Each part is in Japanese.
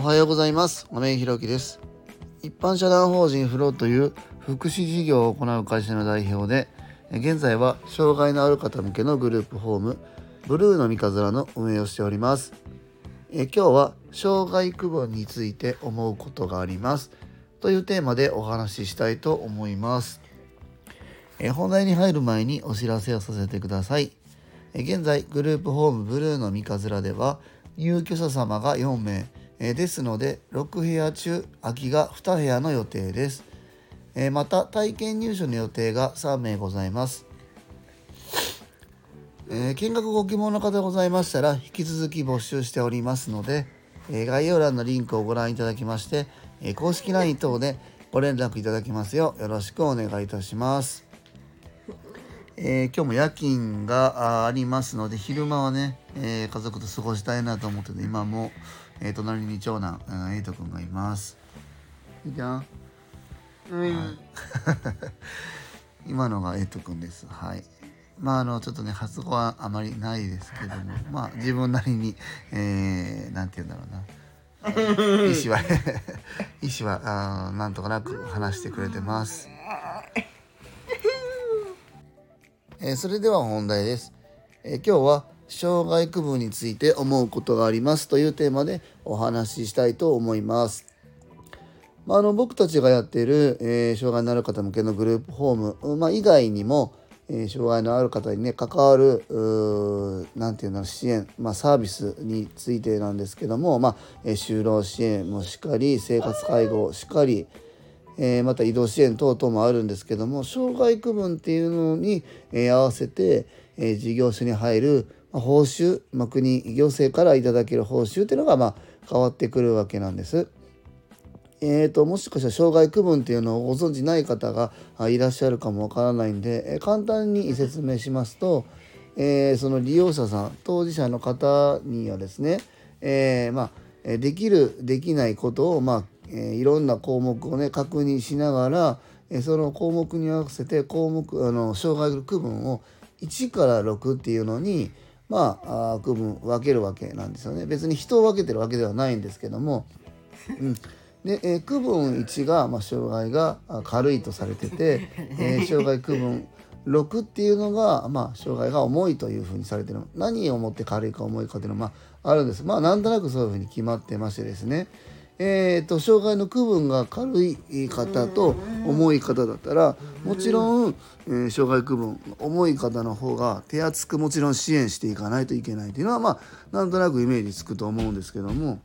おはようございます。亀井ひろきです。一般社団法人フローという福祉事業を行う会社の代表で現在は障害のある方向けのグループホームブルーの三日面の運営をしております。え今日は障害区分について思うことがあります。というテーマでお話ししたいと思います。え本題に入る前にお知らせをさせてください。現在グループホームブルーの三日面では入居者様が4名。えですので6部屋中空きが2部屋の予定です、えまた体験入所の予定が3名ございます、え見学ご希望の方ございましたら引き続き募集しておりますので、え概要欄のリンクをご覧いただきまして、え公式 LINE 等でご連絡いただきますようよろしくお願いいたします。えー、今日も夜勤がありますので昼間はね、えー、家族と過ごしたいなと思ってて今も、えー、隣に長男、えー、エイト君がいます。いいじゃん、うん、はい、今のがエイト君です。はい。まああのちょっとね発語はあまりないですけども まあ自分なりに、えー、なんて言うんだろうな。意思は 意思はあなんとかなく話してくれてます。えー、それでは本題です、えー、今日は障害区分について思うことがありますというテーマでお話ししたいと思います。まあ、あの僕たちがやっている、えー、障害のある方向けのグループホーム、まあ、以外にも、えー、障害のある方にね関わる何て言うの支援、まあ、サービスについてなんですけども、まあえー、就労支援もしっかり生活介護しっかり、えー、また移動支援等々もあるんですけども障害区分っていうのに、えー、合わせて、えー、事業所に入る、報酬、まあ、国行政からいただける報酬っていうのが、まあ、変わってくるわけなんです。えーと、もしかしたら障害区分っていうのをご存じない方がいらっしゃるかもわからないんで、え簡単に説明しますと、えー、その利用者さん当事者の方にはですね、えー、まあ、できるできないことを、まあ、えー、いろんな項目をね確認しながら、え、その項目に合わせて項目あの障害区分を1から6っていうのにまああ区分分けるわけなんですよね。別に人を分けてるわけではないんですけども、うん、で、えー、区分1が、まあ、障害が軽いとされてて、えー、障害区分6っていうのが、まあ、障害が重いというふうにされてる。何をもって軽いか重いかっていうのは、まあ、あるんです。まあなんとなくそういうふうに決まってましてですね。えーと、障害の区分が軽い方と重い方だったらもちろん、えー、障害区分重い方の方が手厚くもちろん支援していかないといけないというのはまあなんとなくイメージつくと思うんですけども、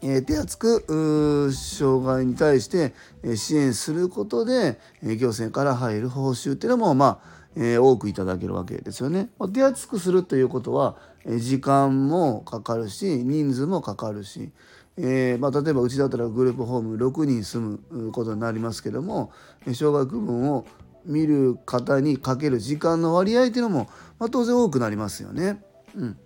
えー、手厚く障害に対して支援することで行政から入る報酬っていうのもまあえー、多くいただけるわけですよね。手厚くするということは、え時間もかかるし人数もかかるし、えー、まあ、例えばうちだったらグループホーム6人住むことになりますけども障害区分を見る方にかける時間の割合っていうのも、まあ、当然多くなりますよね。うん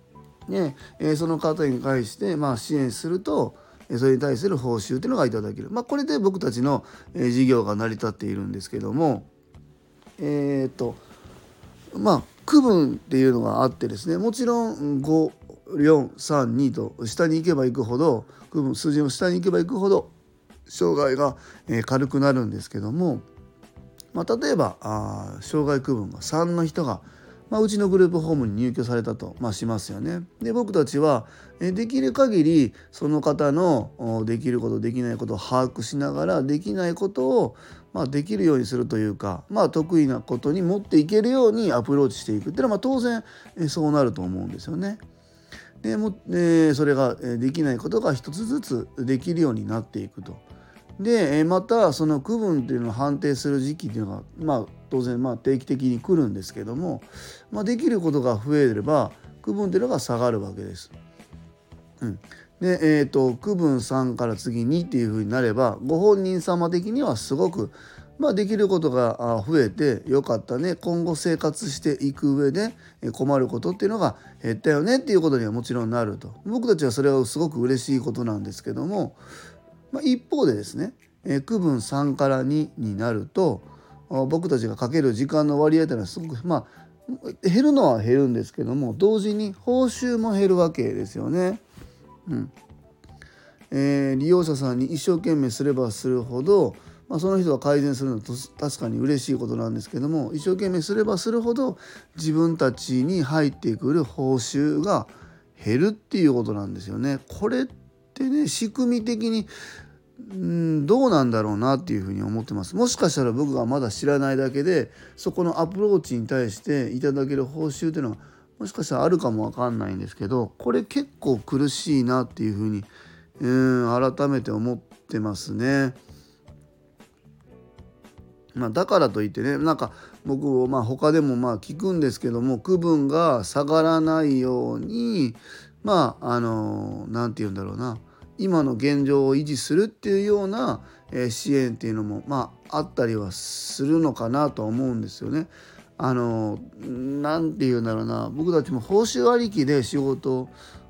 でえー、その方に対して、まあ、支援するとそれに対する報酬っていうのがいただける、まあ、これで僕たちの、えー、事業が成り立っているんですけどもえっ、とまあ区分っていうのがあってですねもちろん5 432と下に行けば行くほど区分数字の下に行けば行くほど障害が軽くなるんですけども、まあ、例えばあ障害区分が3の人が、まあ、うちのグループホームに入居されたと、まあ、しますよね。で僕たちはできる限りその方のできることできないことを把握しながらできないことをまあ、できるようにするというか、まあ、得意なことに持っていけるようにアプローチしていくっていうのはまあ当然そうなると思うんですよね。でも、えそれができないことが一つずつできるようになっていくと。でまたその区分っていうのを判定する時期っていうのが、まあ、当然まあ定期的に来るんですけども、まあ、できることが増えれば区分っていうのが下がるわけです。うん、で、えーと、区分3から次にっていうふうになればご本人様的にはすごくまあ、できることが増えてよかったね今後生活していく上で困ることっていうのが減ったよねっていうことにはもちろんなると僕たちはそれはすごく嬉しいことなんですけども、まあ、一方でですねえ区分3から2になると僕たちがかける時間の割合というのはすごくまあ減るのは減るんですけども同時に報酬も減るわけですよね。うんえー、利用者さんに一生懸命すればするほど、まあ、その人が改善するのは確かに嬉しいことなんですけども一生懸命すればするほど自分たちに入ってくる報酬が減るっていうことなんですよね。これってね仕組み的にうんどうなんだろうなっていうふうに思ってますもしかしたら僕がまだ知らないだけでそこのアプローチに対していただける報酬っていうのはもしかしたらあるかもわかんないんですけどこれ結構苦しいなっていうふうにうん改めて思ってますね。まあ、だからといってねなんか僕まあ他でもまあ聞くんですけども区分が下がらないようにまああの何て言うんだろうな今の現状を維持するっていうような、え支援っていうのもまああったりはするのかなとは思うんですよね。あの何て言うんだろうな僕たちも報酬ありきで仕事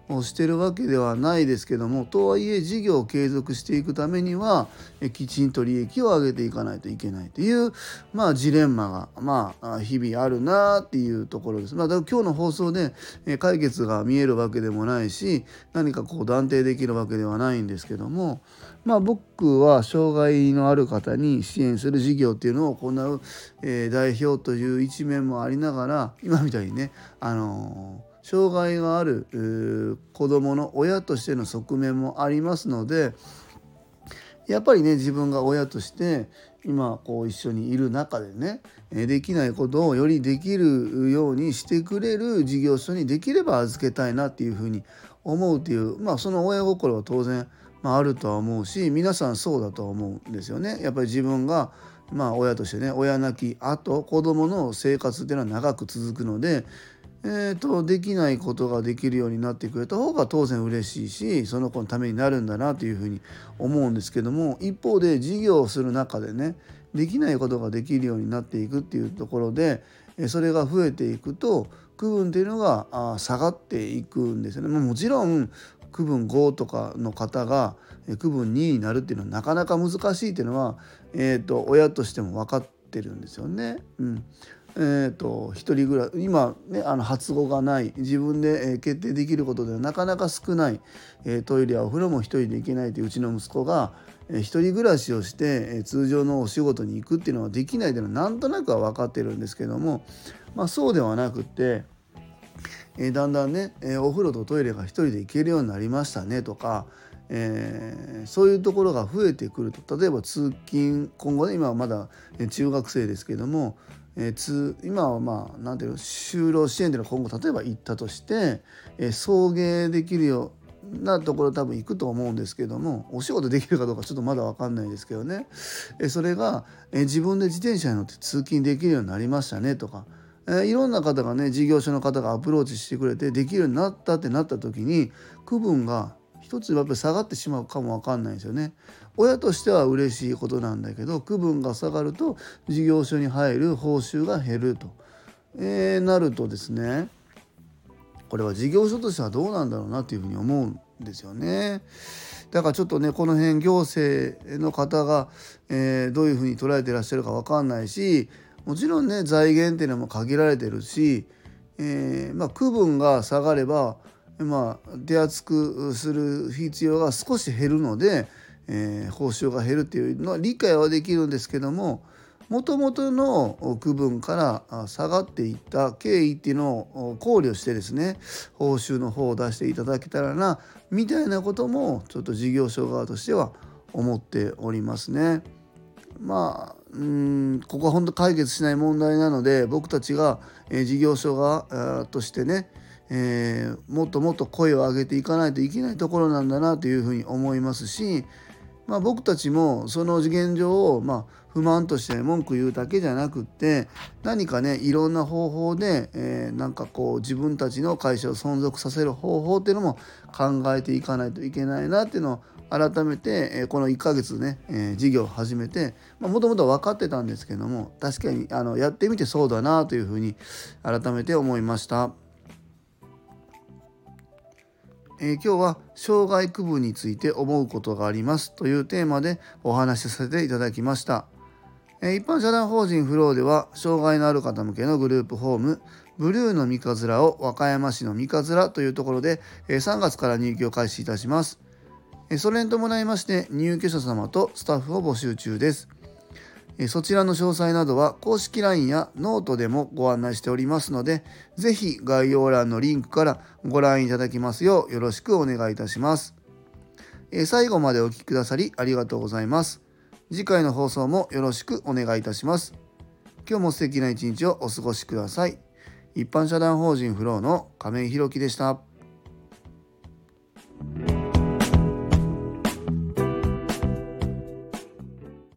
をしてるわけではないですけどもとはいえ事業を継続していくためにはきちんと利益を上げていかないといけないという、まあ、ジレンマが、まあ、日々あるなっていうところです。まあ、だ今日の放送で解決が見えるわけでもないし何かこう断定できるわけではないんですけども、まあ、僕は障害のある方に支援する事業っていうのを行う、え代表という一面もありながら今みたいにねあのー障害がある子どもの親としての側面もありますのでやっぱりね自分が親として今こう一緒にいる中でねできないことをよりできるようにしてくれる事業所にできれば預けたいなっていうふうに思うっていうまあその親心は当然、まあ、るとは思うし皆さんそうだとは思うんですよね。やっぱり自分がまあ親としてね親亡きあと子どもの生活っていうのは長く続くのでえーと、できないことができるようになってくれた方が当然嬉しいしその子のためになるんだなというふうに思うんですけども一方で事業をする中でねできないことができるようになっていくっていうところでそれが増えていくと区分っていうのが下がっていくんですよね。もちろん区分5とかの方が区分2になるっていうのはなかなか難しいっていうのは、えーと親としても分かってるんですよね。うんえーと、一人ぐらい今ねあの発語がない自分で、えー、決定できることではなかなか少ない、えー、トイレやお風呂も一人で行けないといううちの息子が、えー、一人暮らしをして、えー、通常のお仕事に行くっていうのはできないというのはなんとなくは分かってるんですけども、まあ、そうではなくって、えー、だんだんね、えー、お風呂とトイレが一人で行けるようになりましたねとかえー、そういうところが増えてくると。例えば通勤今後ね今はまだ中学生ですけどもえー、つ今はまあ何ていうの就労支援での今後例えば行ったとして、えー、送迎できるようなところ多分行くと思うんですけどもお仕事できるかどうかちょっとまだ分かんないですけどね、えー、それが、えー、自分で自転車に乗って通勤できるようになりましたねとか、え、いろんな方がね事業所の方がアプローチしてくれてできるようになったってなった時に区分が一つやっぱり下がってしまうかも分かんないですよね。親としては嬉しいことなんだけど区分が下がると事業所に入る報酬が減ると、えー、なるとですねこれは事業所としてはどうなんだろうなというふうに思うんですよね。だからちょっとねこの辺行政の方が、えー、どういうふうに捉えてらっしゃるか分かんないしもちろんね財源っていうのも限られてるし、えー、まあ、区分が下がれば、まあ、手厚くする必要が少し減るので、えー、報酬が減るっていうのは理解はできるんですけどももともとの区分から下がっていった経緯っていうのを考慮してですね報酬の方を出していただけたらなみたいなこともちょっと事業所側としては思っておりますね。まあうんここは本当解決しない問題なので僕たちが、えー、事業所側としてね、えー、もっともっと声を上げていかないといけないところなんだなというふうに思いますしまあ、僕たちもその現状をまあ不満として文句言うだけじゃなくって何かねいろんな方法で、えー、なんかこう自分たちの会社を存続させる方法っていうのも考えていかないといけないなっていうのを改めて、えー、この1ヶ月ね、えー、事業を始めてもともと分かってたんですけども確かにあのやってみてそうだなというふうに改めて思いました。えー、今日は障害区分について思うことがありますというテーマでお話しさせていただきました。えー、一般社団法人フローでは障害のある方向けのグループホームブルーの三日面を和歌山市の三日面というところで、えー、3月から入居を開始いたします。えそれに伴いまして入居者様とスタッフを募集中です。そちらの詳細などは公式 LINE やノートでもご案内しておりますので、ぜひ概要欄のリンクからご覧いただきますようよろしくお願いいたします。最後までお聴きくださりありがとうございます。次回の放送もよろしくお願いいたします。今日も素敵な一日をお過ごしください。一般社団法人フローの亀井宏樹でした。